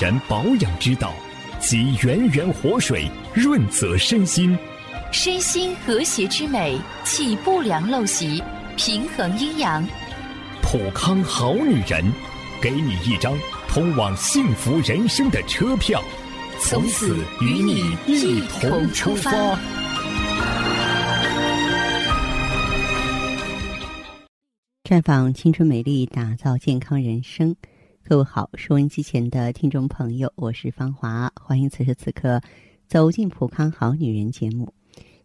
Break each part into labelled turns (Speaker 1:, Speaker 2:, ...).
Speaker 1: 然保养之道，集源源活水润泽身心，
Speaker 2: 身心和谐之美，气不良陋习，平衡阴阳。
Speaker 1: 普康好女人，给你一张通往幸福人生的车票，从此与你一同出发。
Speaker 3: 绽放青春美丽，打造健康人生。各位好，收音机前的听众朋友，我是芳华，欢迎此时此刻走进普康好女人节目。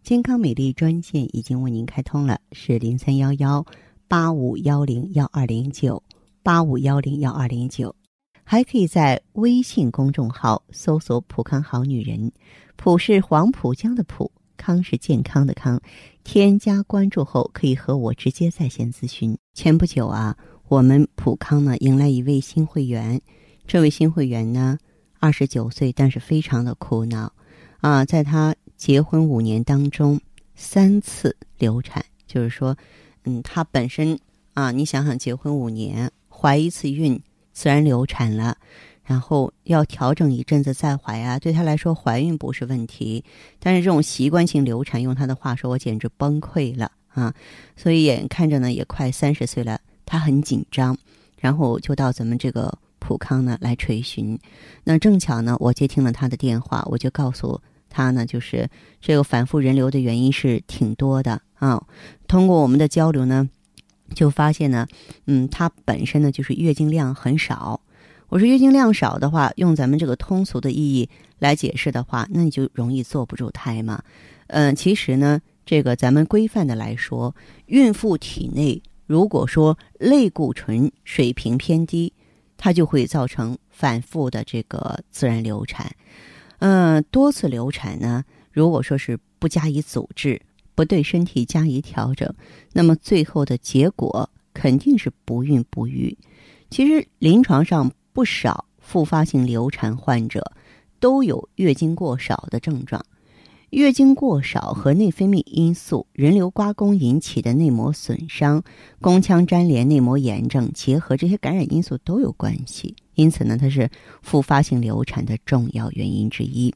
Speaker 3: 健康美丽专线已经为您开通了，是零三幺幺八五幺零幺二零九八五幺零幺二零九，还可以在微信公众号搜索“普康好女人”，普是黄浦江的浦，康是健康的康。添加关注后，可以和我直接在线咨询。前不久啊，我们普康呢迎来一位新会员，这位新会员呢二十九岁，但是非常的苦恼啊，在他结婚五年当中三次流产，就是说，嗯，他本身啊，你想想，结婚五年怀一次孕，自然流产了。然后要调整一阵子再怀啊，对他来说怀孕不是问题，但是这种习惯性流产，用他的话说，我简直崩溃了啊！所以眼看着呢也快三十岁了，他很紧张，然后就到咱们这个普康呢来垂询。那正巧呢，我接听了他的电话，我就告诉他呢，就是这个反复人流的原因是挺多的啊。通过我们的交流呢，就发现呢，嗯，他本身呢就是月经量很少。我说月经量少的话，用咱们这个通俗的意义来解释的话，那你就容易坐不住胎嘛。嗯，其实呢，这个咱们规范的来说，孕妇体内如果说类固醇水平偏低，它就会造成反复的这个自然流产。嗯，多次流产呢，如果说是不加以阻治，不对身体加以调整，那么最后的结果肯定是不孕不育。其实临床上。不少复发性流产患者都有月经过少的症状，月经过少和内分泌因素、人流刮宫引起的内膜损伤、宫腔粘连、内膜炎症结合，这些感染因素都有关系。因此呢，它是复发性流产的重要原因之一。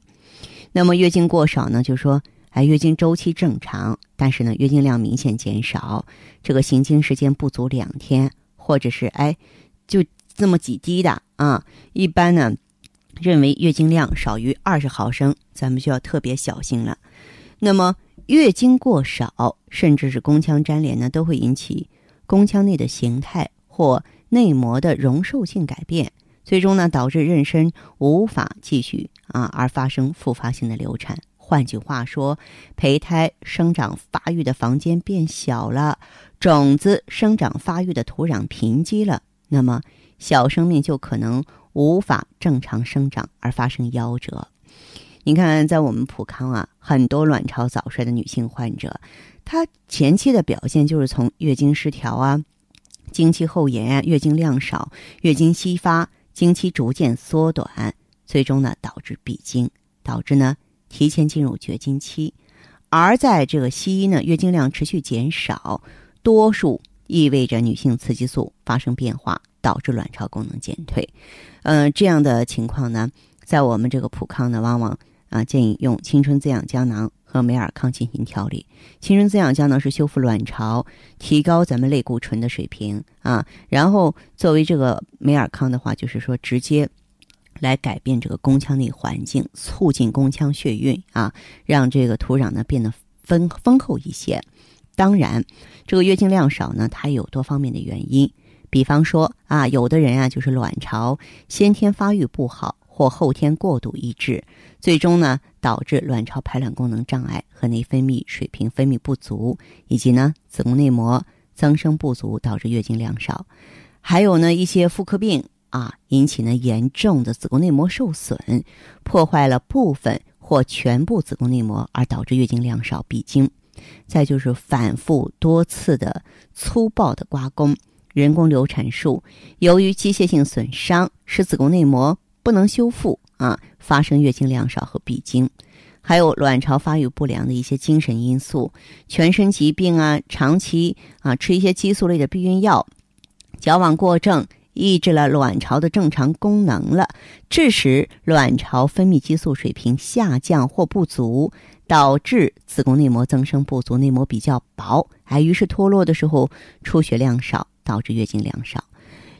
Speaker 3: 那么月经过少呢，就说哎，月经周期正常，但是呢，月经量明显减少，这个行经时间不足两天，或者是哎，就。这么几滴的啊，一般呢，认为月经量少于二十毫升，咱们就要特别小心了。那么月经过少，甚至是宫腔粘连呢，都会引起宫腔内的形态或内膜的容受性改变，最终呢导致妊娠无法继续啊，而发生复发性的流产。换句话说，胚胎生长发育的房间变小了，种子生长发育的土壤贫瘠了，那么。小生命就可能无法正常生长而发生夭折。你看，在我们普康啊，很多卵巢早衰的女性患者，她前期的表现就是从月经失调啊、经期后延啊、月经量少、月经稀发、经期逐渐缩短，最终呢导致闭经，导致呢提前进入绝经期。而在这个西医呢，月经量持续减少，多数意味着女性雌激素发生变化。导致卵巢功能减退，嗯，这样的情况呢，在我们这个普康呢，往往啊建议用青春滋养胶囊和美尔康进行调理。青春滋养胶囊是修复卵巢、提高咱们类固醇的水平啊，然后作为这个美尔康的话，就是说直接来改变这个宫腔内环境，促进宫腔血运啊，让这个土壤呢变得丰丰厚一些。当然，这个月经量少呢，它有多方面的原因。比方说啊，有的人啊，就是卵巢先天发育不好，或后天过度抑制，最终呢导致卵巢排卵功能障碍和内分泌水平分泌不足，以及呢子宫内膜增生不足，导致月经量少。还有呢一些妇科病啊，引起呢严重的子宫内膜受损，破坏了部分或全部子宫内膜，而导致月经量少闭经。再就是反复多次的粗暴的刮宫。人工流产术由于机械性损伤，使子宫内膜不能修复啊，发生月经量少和闭经，还有卵巢发育不良的一些精神因素、全身疾病啊，长期啊吃一些激素类的避孕药、矫枉过正，抑制了卵巢的正常功能了，致使卵巢分泌激素水平下降或不足，导致子宫内膜增生不足，内膜比较薄，哎，于是脱落的时候出血量少，导致月经量少。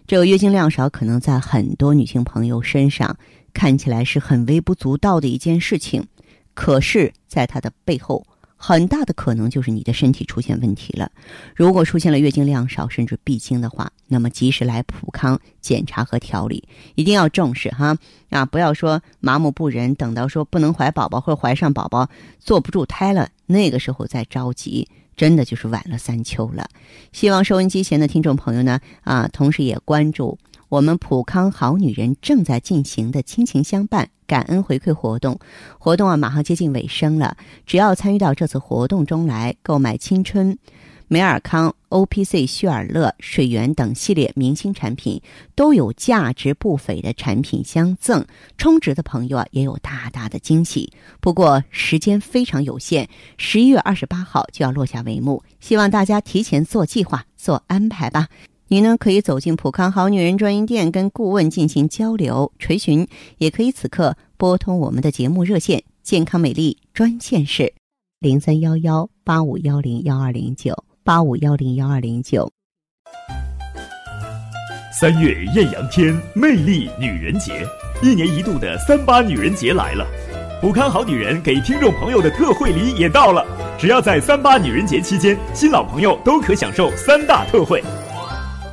Speaker 3: 这个月经量少可能在很多女性朋友身上看起来是很微不足道的一件事情，可是，在它的背后。很大的可能就是你的身体出现问题了。如果出现了月经量少甚至闭经的话，那么及时来普康检查和调理，一定要重视哈啊！不要说麻木不仁，等到说不能怀宝宝或怀上宝宝坐不住胎了，那个时候再着急，真的就是晚了三秋了。希望收音机前的听众朋友呢啊，同时也关注。我们普康好女人正在进行的亲情相伴感恩回馈活动，活动啊马上接近尾声了。只要参与到这次活动中来，购买青春、美尔康、O P C、旭尔乐、水源等系列明星产品，都有价值不菲的产品相赠。充值的朋友啊，也有大大的惊喜。不过时间非常有限，十一月二十八号就要落下帷幕，希望大家提前做计划、做安排吧。你呢，可以走进普康好女人专营店，跟顾问进行交流垂询，也可以此刻拨通我们的节目热线“健康美丽专线”是零三幺幺八五幺零幺二零九八五幺零幺二零九。
Speaker 1: 三月艳阳天，魅力女人节，一年一度的三八女人节来了，普康好女人给听众朋友的特惠礼也到了，只要在三八女人节期间，新老朋友都可享受三大特惠。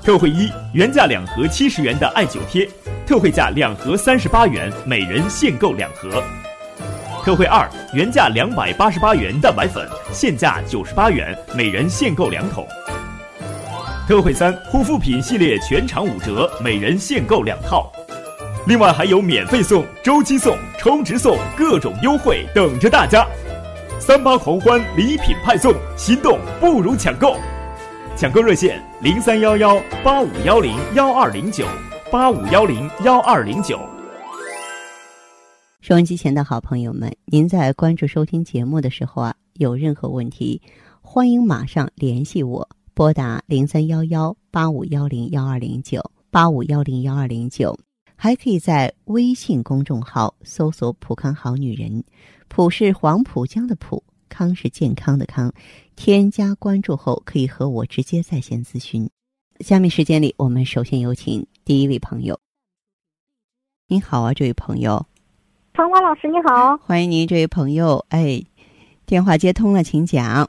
Speaker 1: 特惠一：原价两盒七十元的艾灸贴，特惠价两盒三十八元，每人限购两盒。特惠二：原价两百八十八元蛋白粉，现价九十八元，每人限购两桶。特惠三：护肤品系列全场五折，每人限购两套。另外还有免费送、周期送、充值送，各种优惠等着大家。三八狂欢，礼品派送，心动不如抢购。抢购热线：零三幺幺八五幺零幺二零九八五幺零幺二零九。
Speaker 3: 收音机前的好朋友们，您在关注收听节目的时候啊，有任何问题，欢迎马上联系我，拨打零三幺幺八五幺零幺二零九八五幺零幺二零九，还可以在微信公众号搜索“浦康好女人”，浦是黄浦江的浦。康是健康的康，添加关注后可以和我直接在线咨询。下面时间里，我们首先有请第一位朋友。您好啊，这位朋友。
Speaker 4: 芳华老师，你好。
Speaker 3: 欢迎您，这位朋友。哎，电话接通了，请讲。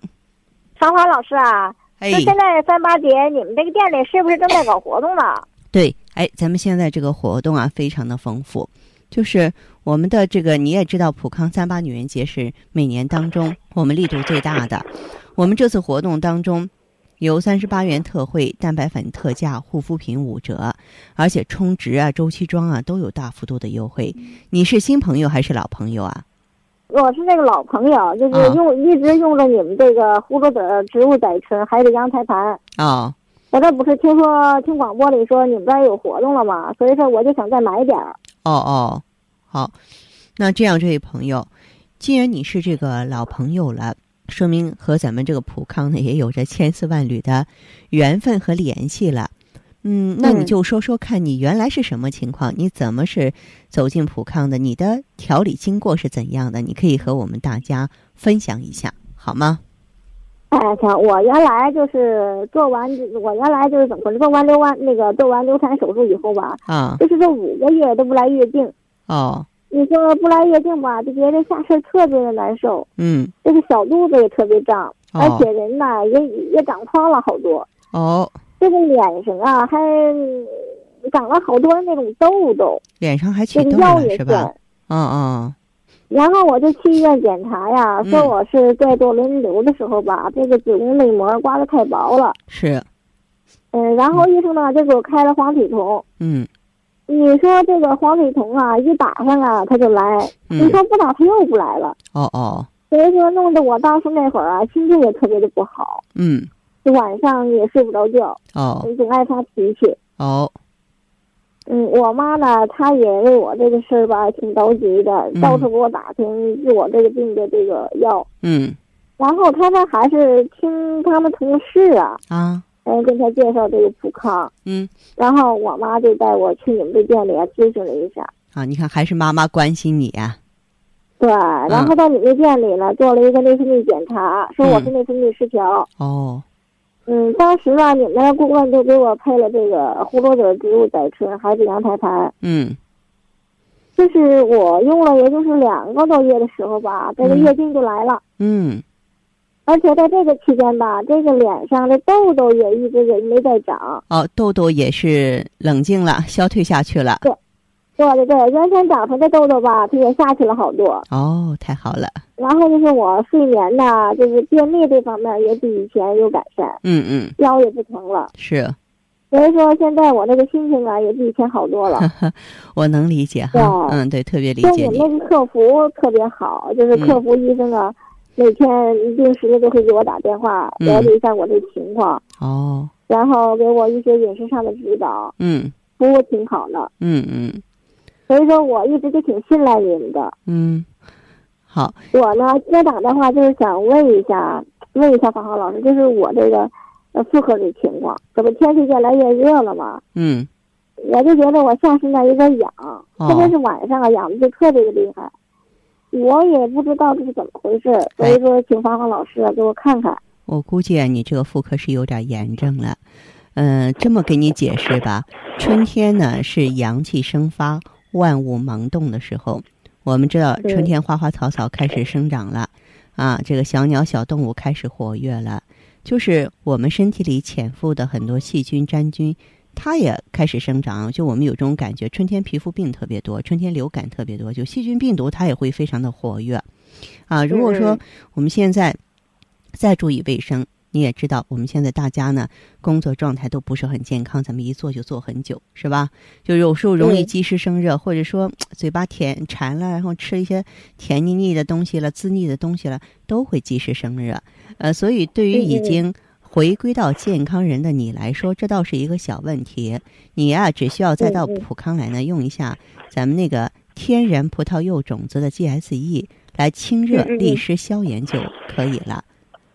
Speaker 4: 芳华老师啊，哎，现在三八节，你们这个店里是不是正在搞活动呢？
Speaker 3: 对，哎，咱们现在这个活动啊，非常的丰富。就是我们的这个，你也知道，普康三八女人节是每年当中我们力度最大的。我们这次活动当中，有三十八元特惠，蛋白粉特价，护肤品五折，而且充值啊、周期装啊都有大幅度的优惠。你是新朋友还是老朋友啊？
Speaker 4: 我是那个老朋友，就是用一直用着你们这个呼噜的植物甾醇，还有羊胎盘。
Speaker 3: 哦，
Speaker 4: 我这不是听说听广播里说你们这儿有活动了吗？所以说我就想再买点儿。
Speaker 3: 哦哦，好，那这样，这位朋友，既然你是这个老朋友了，说明和咱们这个普康呢也有着千丝万缕的缘分和联系了。嗯，那你就说说看你原来是什么情况？你怎么是走进普康的？你的调理经过是怎样的？你可以和我们大家分享一下，好吗？
Speaker 4: 哎，行，我原来就是做完，我原来就是怎么说？做完流完那个做完流产手术以后吧，
Speaker 3: 啊，
Speaker 4: 就是这五个月都不来月经。
Speaker 3: 哦，
Speaker 4: 你说不来月经吧，就觉得下身特别的难受。
Speaker 3: 嗯，
Speaker 4: 这个小肚子也特别胀，而且人呢也也长胖了好多。
Speaker 3: 哦，
Speaker 4: 这个脸上啊还长了好多那种痘痘，
Speaker 3: 脸上还起痘了是吧？嗯嗯。
Speaker 4: 然后我就去医院检查呀，说我是在做轮流的时候吧，这个子宫内膜刮的太薄了。
Speaker 3: 是。
Speaker 4: 嗯，然后医生呢就给我开了黄体酮。
Speaker 3: 嗯。
Speaker 4: 你说这个黄体酮啊，一打上啊，他就来；你说不打，他又不来了。
Speaker 3: 哦哦。
Speaker 4: 所以说，弄得我当时那会儿啊，心情也特别的不好。
Speaker 3: 嗯。
Speaker 4: 晚上也睡不着觉。
Speaker 3: 哦。
Speaker 4: 总爱发脾气。
Speaker 3: 哦。
Speaker 4: 嗯，我妈呢，她也为我这个事儿吧，挺着急的，到处给我打听治我这个病的这个药。
Speaker 3: 嗯，
Speaker 4: 然后他们，还是听他们同事啊，
Speaker 3: 啊，
Speaker 4: 嗯，跟他介绍这个普康，
Speaker 3: 嗯，
Speaker 4: 然后我妈就带我去你们的店里咨询了一下。
Speaker 3: 啊，你看还是妈妈关心你呀、
Speaker 4: 对，然后到你们店里呢，做了一个内分泌检查，说我是内分泌失调。
Speaker 3: 哦，
Speaker 4: 嗯，当时呢，你们的顾问就给我配了这个胡萝卜植物甾醇，还是羊胎盘。
Speaker 3: 嗯
Speaker 4: 就是我用了，也就是两个多月的时候吧，这个
Speaker 3: 嗯
Speaker 4: 月经就来了。
Speaker 3: 嗯，
Speaker 4: 而且在这个期间吧，这个脸上的痘痘也一直也没再长。
Speaker 3: 哦，痘痘也是冷静了，消退下去了。
Speaker 4: 对对对对，原先长出来的痘痘吧，它也下去了好多。
Speaker 3: 哦，太好了。
Speaker 4: 然后就是我睡眠呢，就是便秘这方面也比以前有改善，
Speaker 3: 嗯嗯，
Speaker 4: 腰也不疼了。
Speaker 3: 是，
Speaker 4: 所以说现在我那个心情啊，也比以前好多了。
Speaker 3: 我能理解哈。
Speaker 4: 对
Speaker 3: 嗯，对，特别理解你。
Speaker 4: 你们那个客服特别好，就是
Speaker 3: 嗯
Speaker 4: 客服医生啊，每天定时的都会给我打电话，
Speaker 3: 嗯。
Speaker 4: 了解一下我的情况，
Speaker 3: 哦，
Speaker 4: 然后给我一些饮食上的指导，
Speaker 3: 嗯。
Speaker 4: 服务挺好的。
Speaker 3: 嗯嗯。
Speaker 4: 所以说我一直就挺信赖你们的。
Speaker 3: 嗯，好，
Speaker 4: 我呢，今天打电话就是想问一下，问一下方浩老师，就是我这个呃妇科的情况，这不天气越来越热了嘛，
Speaker 3: 嗯。
Speaker 4: 我就觉得我下身那有点痒，
Speaker 3: 哦。
Speaker 4: 特别是晚上啊，痒的就特别的厉害。我也不知道这是怎么回事，所以说请芳芳老师啊给我看看。
Speaker 3: 我估计啊，你这个妇科是有点炎症了。嗯、这么给你解释吧，春天呢是阳气生发、万物萌动的时候。我们知道，春天花花草草开始生长了，啊，这个小鸟、小动物开始活跃了，就是我们身体里潜伏的很多细菌、真菌，它也开始生长。就我们有这种感觉，春天皮肤病特别多，春天流感特别多，就细菌、病毒它也会非常的活跃。啊，如果说
Speaker 4: 嗯
Speaker 3: 我们现在再注意卫生，你也知道，我们现在大家呢工作状态都不是很健康，咱们一坐就坐很久，是吧？就有时候容易
Speaker 4: 嗯
Speaker 3: 积食生热，或者说嘴巴甜馋了，然后吃一些甜腻腻的东西了、滋腻的东西了，都会积食生热。呃，所以对于已经回归到健康人的你来说，这倒是一个小问题。你呀、只需要再到普康来呢，用一下咱们那个天然葡萄柚种子的 GSE 来清热利湿消炎就可以了。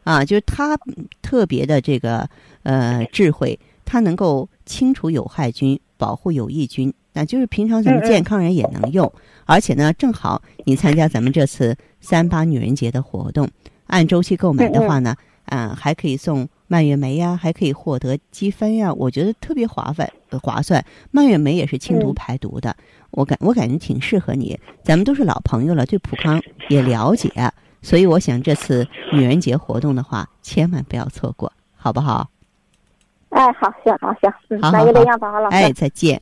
Speaker 3: 啊，就是它特别的这个呃智慧，它能够清除有害菌，保护有益菌。那就是平常咱们健康人也能用，而且呢，正好你参加咱们这次三八女人节的活动，按周期购买的话呢，啊，还可以送蔓越莓呀，还可以获得积分呀，我觉得特别划算，呃划算。蔓越莓也是清毒
Speaker 4: 嗯
Speaker 3: 排毒的，我感我感觉挺适合你。咱们都是老朋友了，对普康也了解，所以我想这次女人节活动的话，千万不要错过，好不好？
Speaker 4: 哎，好，行，好，行，嗯，
Speaker 3: 好好好
Speaker 4: 那就这样，方浩老师。
Speaker 3: 哎，再见。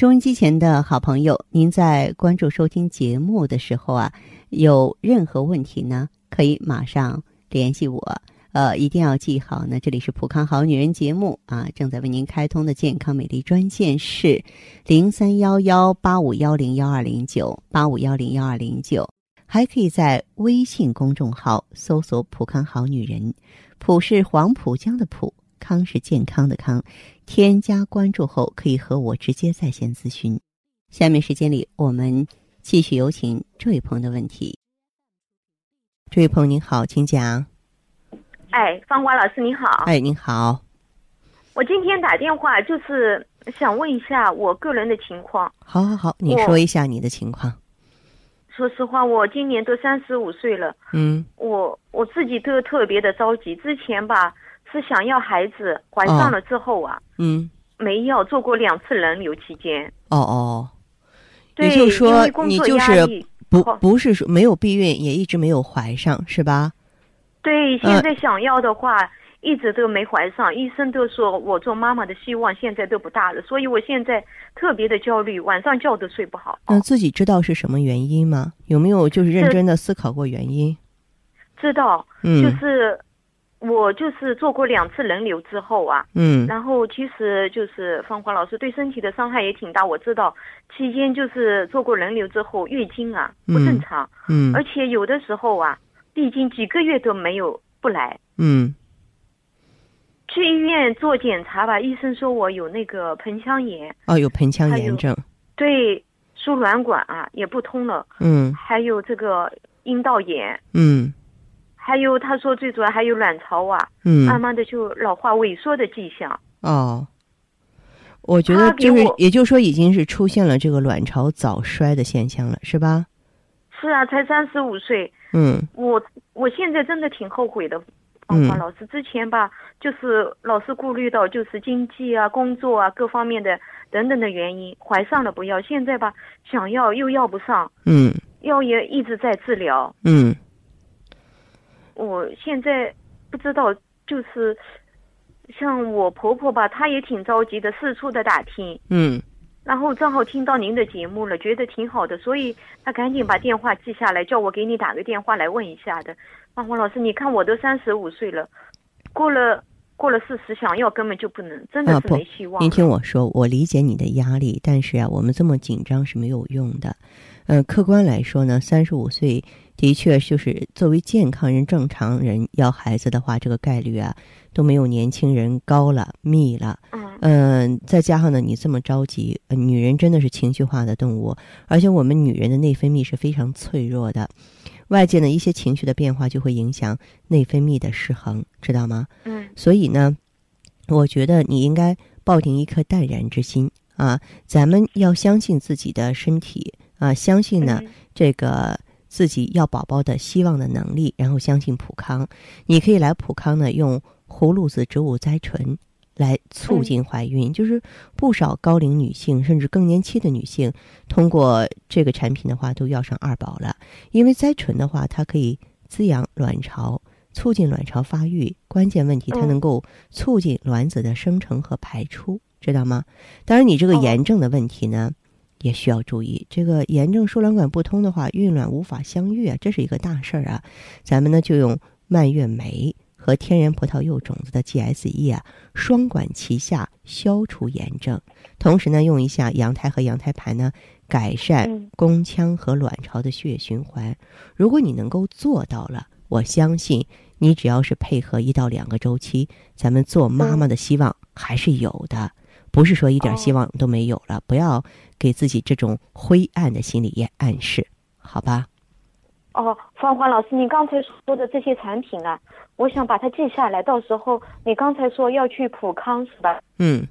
Speaker 3: 收音机前的好朋友，您在关注收听节目的时候啊，有任何问题呢，可以马上联系我。呃，一定要记好呢，这里是普康好女人节目啊，正在为您开通的健康美丽专线是零三幺幺八五幺零幺二零九八五幺零幺二零九，还可以在微信公众号搜索“普康好女人”，普是黄浦江的浦，康是健康的康。添加关注后，可以和我直接在线咨询。下面时间里，我们继续有请这位朋友的问题。这位朋友您好，请讲。
Speaker 5: 哎，芳华老师您好，
Speaker 3: 哎，您好，
Speaker 5: 我今天打电话就是想问一下我个人的情况。
Speaker 3: 好好好，你说一下你的情况。
Speaker 5: 说实话，我今年都三十五岁了，
Speaker 3: 嗯
Speaker 5: 我我自己都特别的着急。之前吧是想要孩子，怀
Speaker 3: 哦
Speaker 5: 上了之后啊，
Speaker 3: 嗯，
Speaker 5: 没要做过两次人流期间。
Speaker 3: 哦哦，
Speaker 5: 对，
Speaker 3: 也就是说你就是不不是说没有避孕，也一直没有怀上，是吧？
Speaker 5: 对，
Speaker 3: 呃
Speaker 5: 现在想要的话。一直都没怀上，医生都说我做妈妈的希望现在都不大了，所以我现在特别的焦虑，晚上觉都睡不好。
Speaker 3: 那自己知道是什么原因吗？有没有就是认真的思考过原因？
Speaker 5: 知道，
Speaker 3: 嗯，
Speaker 5: 就是我就是做过两次人流之后啊，
Speaker 3: 嗯。
Speaker 5: 然后其实就是芳华老师对身体的伤害也挺大，我知道。期间就是做过人流之后，月经啊不正常，
Speaker 3: 嗯。
Speaker 5: 而且有的时候啊，闭经几个月都没有不来。
Speaker 3: 嗯。
Speaker 5: 去医院做检查吧，医生说我有那个盆腔炎，
Speaker 3: 哦，有盆腔炎症，
Speaker 5: 对，输卵管啊也不通了，
Speaker 3: 嗯。
Speaker 5: 还有这个阴道炎，
Speaker 3: 嗯
Speaker 5: 还有他说最主要还有卵巢啊，
Speaker 3: 嗯
Speaker 5: 慢慢的就老化萎缩的迹象。
Speaker 3: 哦，我觉得就是也就是说，已经是出现了这个卵巢早衰的现象了，是吧？
Speaker 5: 是啊，才三十五岁，
Speaker 3: 嗯
Speaker 5: 我我现在真的挺后悔的。
Speaker 3: 嗯
Speaker 5: 芳老师之前吧，就是老是顾虑到就是经济啊、工作啊各方面的等等的原因，怀上了不要，现在吧想要又要不上，
Speaker 3: 嗯
Speaker 5: 药也一直在治疗。
Speaker 3: 嗯
Speaker 5: 我现在不知道，就是像我婆婆吧，她也挺着急的，四处的打听，
Speaker 3: 嗯
Speaker 5: 然后正好听到您的节目了，觉得挺好的，所以她赶紧把电话记下来，叫我给你打个电话来问一下的。方红老师，你看我都三十五岁了，过了过了四十，想要根本就不能，真的是没希望。
Speaker 3: 您听我说，我理解你的压力，但是啊，我们这么紧张是没有用的。呃，客观来说呢，三十五岁的确就是作为健康人、正常人要孩子的话，这个概率啊都没有年轻人高了、密了。
Speaker 5: 嗯
Speaker 3: 嗯、再加上呢，你这么着急、呃，女人真的是情绪化的动物，而且我们女人的内分泌是非常脆弱的，外界的一些情绪的变化就会影响内分泌的失衡，知道吗？
Speaker 5: 嗯
Speaker 3: 所以呢，我觉得你应该抱定一颗淡然之心啊，咱们要相信自己的身体啊，相信呢、
Speaker 5: 嗯
Speaker 3: 这个自己要宝宝的希望的能力，然后相信普康。你可以来普康呢，用葫芦籽植物甾醇来促进怀孕，就是不少高龄女性甚至更年期的女性，通过这个产品的话，都要上二宝了。因为甾醇的话，它可以滋养卵巢。促进卵巢发育，关键问题它
Speaker 5: 嗯
Speaker 3: 能够促进卵子的生成和排出，知道吗？当然，你这个
Speaker 5: 哦
Speaker 3: 炎症的问题呢，也需要注意。这个炎症输卵管不通的话，孕卵无法相遇啊，这是一个大事儿啊。咱们呢就用蔓越莓和天然葡萄柚种子的 GSE 啊，双管齐下消除炎症。同时呢，用一下羊胎和羊胎盘呢，改善
Speaker 5: 嗯
Speaker 3: 宫腔和卵巢的血液循环。如果你能够做到了，我相信你只要是配合一到两个周期，咱们做妈妈的希望还是有的，不是说一点希望都没有了。不要给自己这种灰暗的心理也暗示，好吧？
Speaker 5: 哦，芳华老师，你刚才说的这些产品啊，我想把它记下来，到时候你刚才说要去普康是吧？
Speaker 3: 嗯，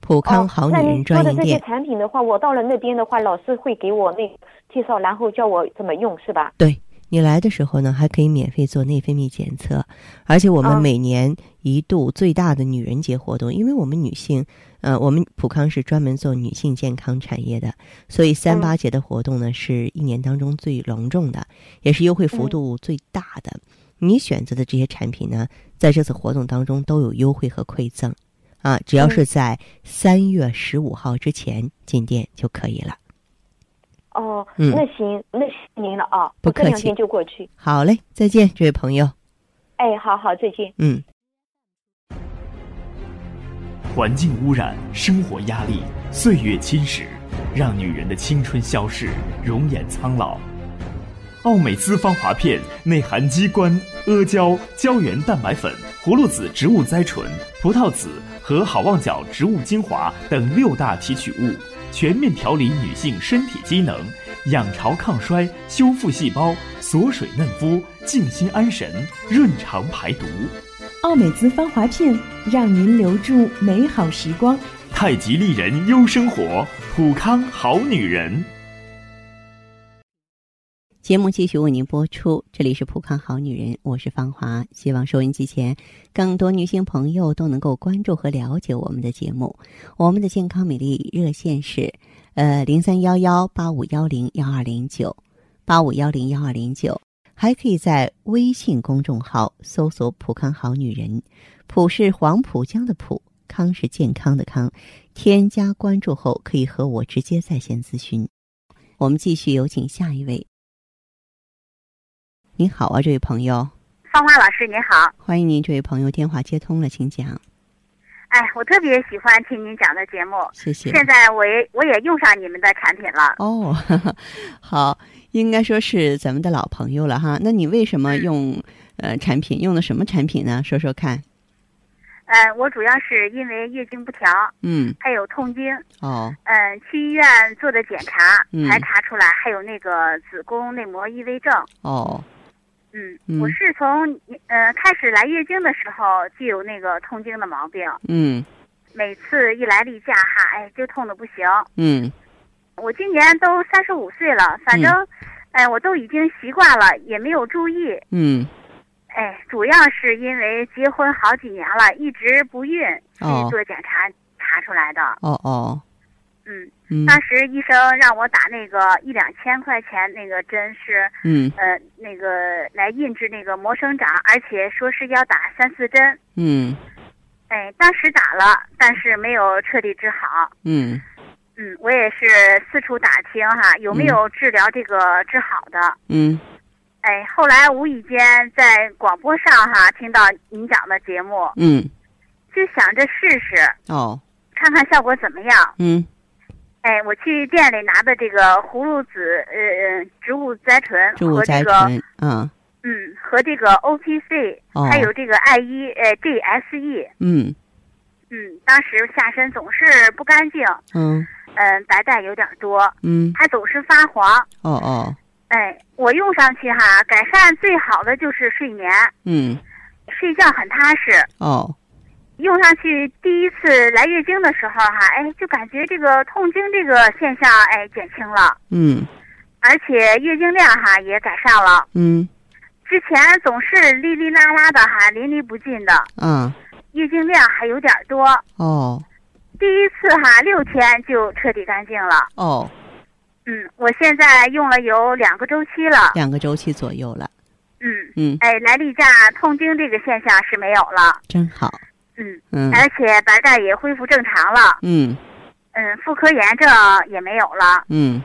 Speaker 3: 普康
Speaker 5: 哦
Speaker 3: 好女人
Speaker 5: 那您说的这些产品的话，我到了那边的话，老师会给我那介绍，然后教我怎么用是吧？
Speaker 3: 对你来的时候呢，还可以免费做内分泌检测，而且我们
Speaker 5: 啊
Speaker 3: 每年一度最大的女人节活动，因为我们女性，呃，我们普康是专门做女性健康产业的，所以三八节的活动呢，是一年当中最隆重的，也是优惠幅度最大的。你选择的这些产品呢，在这次活动当中都有优惠和馈赠，啊，只要是在三月十五号之前进店就可以了。
Speaker 5: 哦，
Speaker 3: 嗯
Speaker 5: 那行，那谢谢您了啊，
Speaker 3: 不客气
Speaker 5: 我这两天就过去。
Speaker 3: 好嘞，再见，这位朋友。
Speaker 5: 哎，好好，再见。
Speaker 3: 嗯。
Speaker 1: 环境污染、生活压力、岁月侵蚀，让女人的青春消逝，容颜苍老。奥美姿芳华片内含鸡冠、阿胶、胶原蛋白粉、葫芦籽植物甾醇、葡萄籽和好望角植物精华等六大提取物，全面调理女性身体机能，养巢抗衰、修复细胞、锁水嫩肤、静心安神、润肠排毒。
Speaker 6: 奥美姿芳华片，让您留住美好时光。
Speaker 1: 太极丽人优生活，普康好女人。
Speaker 3: 节目继续为您播出，这里是普康好女人，我是芳华。希望收音机前更多女性朋友都能够关注和了解我们的节目。我们的健康美丽热线是呃零三幺幺八五幺零幺二零九八五幺零幺二零九，还可以在微信公众号搜索“普康好女人”，普是黄浦江的浦，康是健康的康。添加关注后，可以和我直接在线咨询。我们继续有请下一位。您好啊，这位朋友。
Speaker 7: 芳华老师您好，
Speaker 3: 欢迎您，这位朋友电话接通了，请讲。
Speaker 7: 哎，我特别喜欢听您讲的节目，
Speaker 3: 谢谢。
Speaker 7: 现在我也我也用上你们的产品了。
Speaker 3: 哦，好，应该说是咱们的老朋友了哈。那你为什么用呃产品？用的什么产品呢？说说看。
Speaker 7: 呃，我主要是因为月经不调，
Speaker 3: 嗯，
Speaker 7: 还有痛经。
Speaker 3: 哦。
Speaker 7: 嗯，去医院做的检查，才查出来还有那个子宫内膜异位症。
Speaker 3: 哦。
Speaker 7: 嗯，我是从呃开始来月经的时候就有那个痛经的毛病。
Speaker 3: 嗯。
Speaker 7: 每次一来例假哈，哎，就痛的不行。
Speaker 3: 嗯。
Speaker 7: 我今年都三十五岁了，反正，哎，我都已经习惯了，也没有注意。
Speaker 3: 嗯。
Speaker 7: 哎，主要是因为结婚好几年了，一直不孕，去做检查查出来的。
Speaker 3: 哦哦。
Speaker 7: 嗯。当时医生让我打那个一两千块钱那个针是，
Speaker 3: 嗯，
Speaker 7: 呃，那个来印制那个膜生长，而且说是要打三四针。
Speaker 3: 嗯。
Speaker 7: 哎，当时打了，但是没有彻底治好。
Speaker 3: 嗯。
Speaker 7: 嗯，我也是四处打听哈，有没有治疗这个治好的？
Speaker 3: 嗯。
Speaker 7: 哎，后来无意间在广播上哈听到您讲的节目，
Speaker 3: 嗯，
Speaker 7: 就想着试试
Speaker 3: 哦，
Speaker 7: 看看效果怎么样。
Speaker 3: 嗯，
Speaker 7: 哎，我去店里拿的这个葫芦籽呃植物甾醇和这个
Speaker 3: 嗯
Speaker 7: 嗯和这个 O P C，还有这个 I 一呃 G S E，
Speaker 3: 嗯
Speaker 7: 嗯，当时下身总是不干净，
Speaker 3: 嗯
Speaker 7: 嗯白带有点多，
Speaker 3: 嗯，
Speaker 7: 还总是发黄。
Speaker 3: 哦哦。
Speaker 7: 哎，我用上去哈，改善最好的就是睡眠。
Speaker 3: 嗯，
Speaker 7: 睡觉很踏实。
Speaker 3: 哦，
Speaker 7: 用上去第一次来月经的时候哈，哎，就感觉这个痛经这个现象哎减轻了。
Speaker 3: 嗯，
Speaker 7: 而且月经量哈也改善了。
Speaker 3: 嗯，
Speaker 7: 之前总是哩哩啦啦的哈，淋漓不尽的。
Speaker 3: 嗯，
Speaker 7: 月经量还有点多。
Speaker 3: 哦，
Speaker 7: 第一次哈六天就彻底干净了。
Speaker 3: 哦。
Speaker 7: 嗯，我现在用了有两个周期了，
Speaker 3: 两个周期左右了。
Speaker 7: 嗯
Speaker 3: 嗯，
Speaker 7: 哎，来例假痛经这个现象是没有了，
Speaker 3: 真好。
Speaker 7: 嗯
Speaker 3: 嗯，
Speaker 7: 而且白带也恢复正常了。
Speaker 3: 嗯
Speaker 7: 嗯，妇科炎症也没有了。
Speaker 3: 嗯，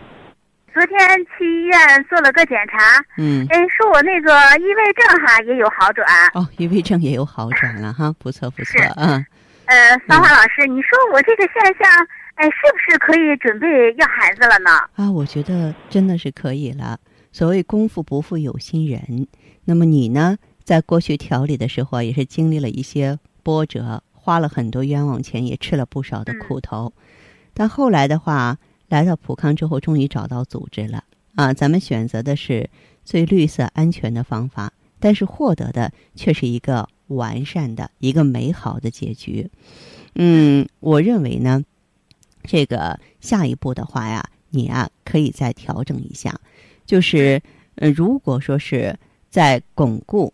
Speaker 7: 昨天去医院做了个检查。
Speaker 3: 嗯，
Speaker 7: 哎，说我那个异位症哈也有好转。
Speaker 3: 哦，异位症也有好转了哈，不错不错。嗯。
Speaker 7: 呃，芳华老师，你说我这个现象。哎，是不是可以准备要孩子了呢？
Speaker 3: 啊，我觉得真的是可以了。所谓功夫不负有心人，那么你呢，在过去调理的时候啊也是经历了一些波折，花了很多冤枉钱，也吃了不少的苦头。但后来的话，来到普康之后，终于找到组织了啊！咱们选择的是最绿色、安全的方法，但是获得的却是一个完善的一个美好的结局。嗯，我认为呢。这个下一步的话呀，你啊可以再调整一下，就是呃，如果说是在巩固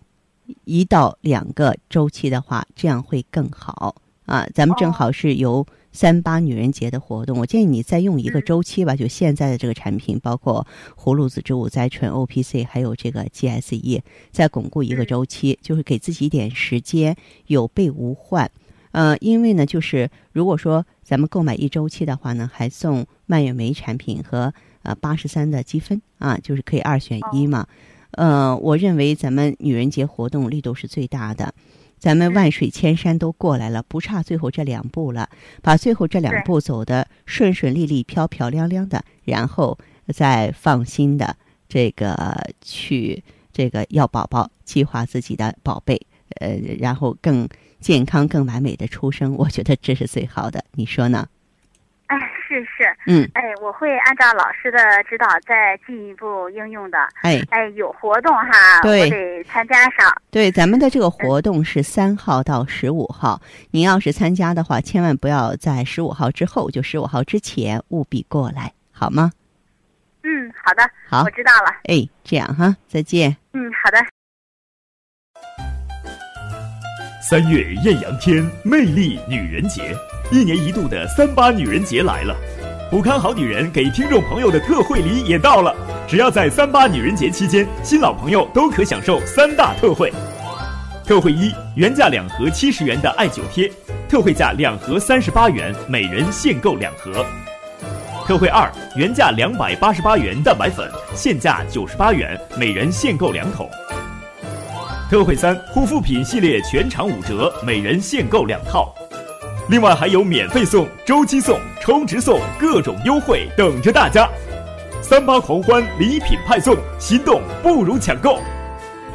Speaker 3: 一到两个周期的话，这样会更好啊。咱们正好是由三八女人节的活动，我建议你再用一个周期吧，就现在的这个产品，包括葫芦籽植物甾醇、O P C，还有这个 G S E，再巩固一个周期，就是给自己一点时间，有备无患。呃，因为呢，就是如果说咱们购买一周期的话呢，还送蔓越莓产品和呃八十三的积分啊，就是可以二选一嘛。呃，我认为咱们女人节活动力度是最大的，咱们万水千山都过来了，不差最后这两步了，把最后这两步走的顺顺利利、漂漂亮亮的，然后再放心的这个去这个要宝宝，计划自己的宝贝，呃，然后更。健康更完美的出生，我觉得这是最好的，你说呢？嗯，
Speaker 7: 哎，我会按照老师的指导再进一步应用的。
Speaker 3: 哎，
Speaker 7: 哎，有活动哈，
Speaker 3: 对，
Speaker 7: 我得参加上。
Speaker 3: 对，咱们的这个活动是三号到十五号，您要是参加的话，千万不要在十五号之后，就十五号之前务必过来，好吗？
Speaker 7: 嗯，好的，
Speaker 3: 好，
Speaker 7: 我知道了。
Speaker 3: 哎，这样哈，再见。
Speaker 7: 嗯，好的。
Speaker 1: 三月艳阳天，魅力女人节，一年一度的三八女人节来了。普康好女人给听众朋友的特惠礼也到了，只要在三八女人节期间，新老朋友都可享受三大特惠。特惠一：原价两盒七十元的艾灸贴，特惠价两盒三十八元，每人限购两盒。特惠二：原价两百八十八元蛋白粉，现价九十八元，每人限购两桶。特惠三护肤品系列全场五折，每人限购两套。另外还有免费送、周期送、充值送，各种优惠等着大家。三八狂欢礼品派送，心动不如抢购。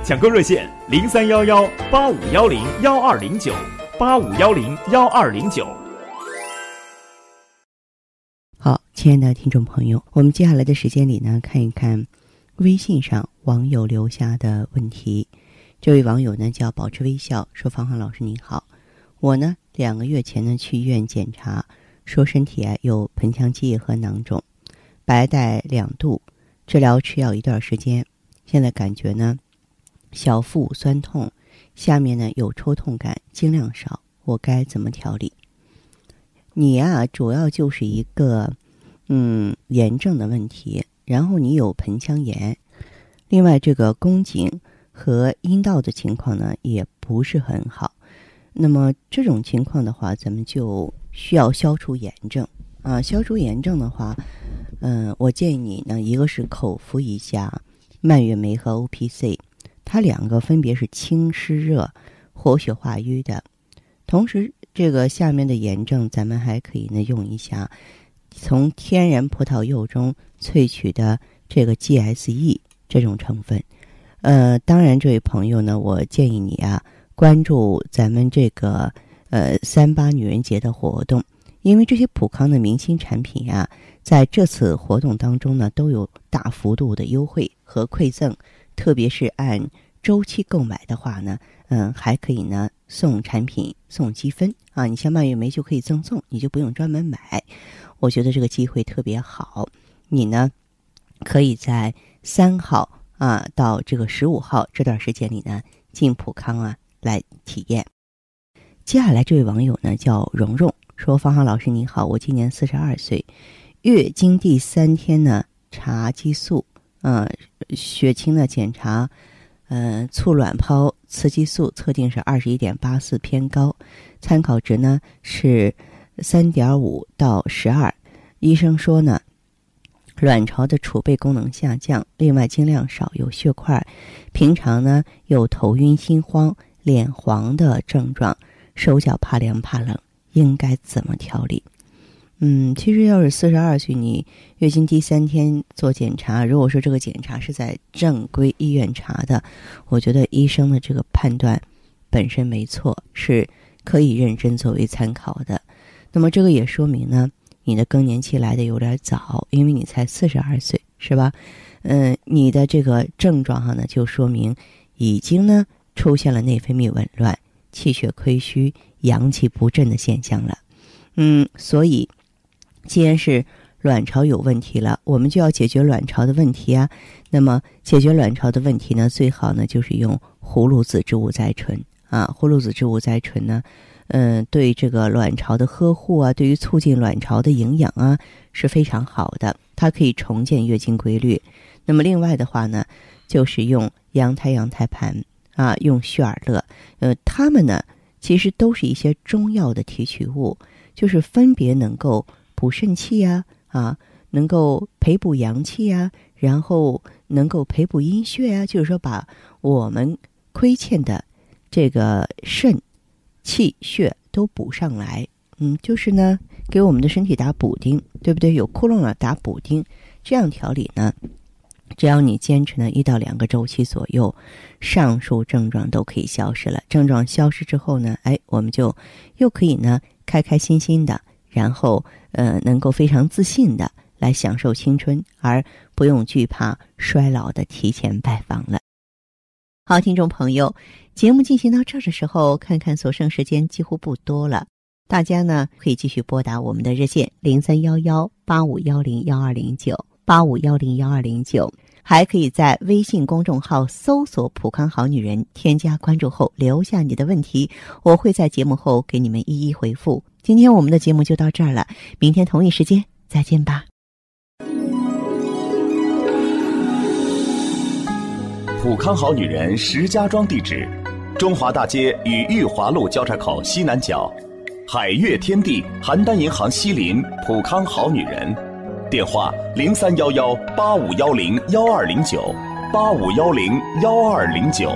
Speaker 1: 抢购热线：零三幺幺八五幺零幺二零九八五幺零幺二零九。
Speaker 3: 好，亲爱的听众朋友，我们接下来的时间里呢，看一看微信上网友留下的问题。这位网友呢叫保持微笑，说：“芳芳老师您好，我呢两个月前呢去医院检查，说身体啊有盆腔积液和囊肿，白带两度，治疗吃药一段时间，现在感觉呢小腹酸痛，下面呢有抽痛感，经量少，我该怎么调理？”你呀，主要就是一个，嗯，炎症的问题，然后你有盆腔炎，另外这个宫颈和阴道的情况呢也不是很好，那么这种情况的话，咱们就需要消除炎症啊。消除炎症的话，嗯，我建议你呢，一个是口服一下蔓越莓和 O P C，它两个分别是清湿热、活血化瘀的，同时。这个下面的炎症，咱们还可以呢用一下从天然葡萄柚中萃取的这个 GSE 这种成分。呃，当然，这位朋友呢，我建议你啊关注咱们这个呃三八女人节的活动，因为这些普康的明星产品啊，在这次活动当中呢都有大幅度的优惠和馈赠，特别是按周期购买的话呢。嗯，还可以呢，送产品送积分啊！你像蔓越莓就可以赠送，你就不用专门买。我觉得这个机会特别好，你呢可以在三号啊到这个十五号这段时间里呢进普康啊来体验。接下来这位网友呢叫蓉蓉，说：“方航老师你好，我今年四十二岁，月经第三天呢查激素，嗯，血清的检查。”呃，促卵泡雌激素测定是二十一点八四偏高，参考值呢是三点五到十二。医生说呢，卵巢的储备功能下降，另外经量少，有血块，平常呢有头晕心慌、脸黄的症状，手脚怕凉怕冷，应该怎么调理？嗯，其实要是四十二岁，你月经第三天做检查，如果说这个检查是在正规医院查的，我觉得医生的这个判断本身没错，是可以认真作为参考的。那么这个也说明呢，你的更年期来的有点早，因为你才四十二岁，是吧？嗯，你的这个症状哈呢，就说明已经呢出现了内分泌紊乱、气血亏虚、阳气不振的现象了。嗯，所以。既然是卵巢有问题了，我们就要解决卵巢的问题啊。那么解决卵巢的问题呢，最好呢就是用葫芦籽植物甾醇啊。葫芦籽植物甾醇呢，嗯，对这个卵巢的呵护啊，对于促进卵巢的营养啊是非常好的。它可以重建月经规律。那么另外的话呢，就是用羊胎羊胎盘啊，用血尔乐，呃，它们呢其实都是一些中药的提取物，就是分别能够。补肾气呀，啊，能够培补阳气呀，然后能够培补阴血呀，就是说把我们亏欠的这个肾气血都补上来。嗯，就是呢，给我们的身体打补丁，对不对？有窟窿了打补丁，这样调理呢，只要你坚持呢一到两个周期左右，上述症状都可以消失了。症状消失之后呢，哎，我们就又可以呢开开心心的。然后，呃，能够非常自信的来享受青春，而不用惧怕衰老的提前拜访了。好，听众朋友，节目进行到这儿的时候，看看所剩时间几乎不多了，大家呢可以继续拨打我们的热线零三幺幺八五幺零幺二零九八五幺零幺二零九。还可以在微信公众号搜索“普康好女人”，添加关注后留下你的问题，我会在节目后给你们一一回复。今天我们的节目就到这儿了，明天同一时间再见吧。
Speaker 8: 普康好女人石家庄地址：中华大街与裕华路交叉口西南角，海悦天地邯郸银行西邻。普康好女人。电话零三幺幺八五幺零幺二零九，八五幺零幺二零九。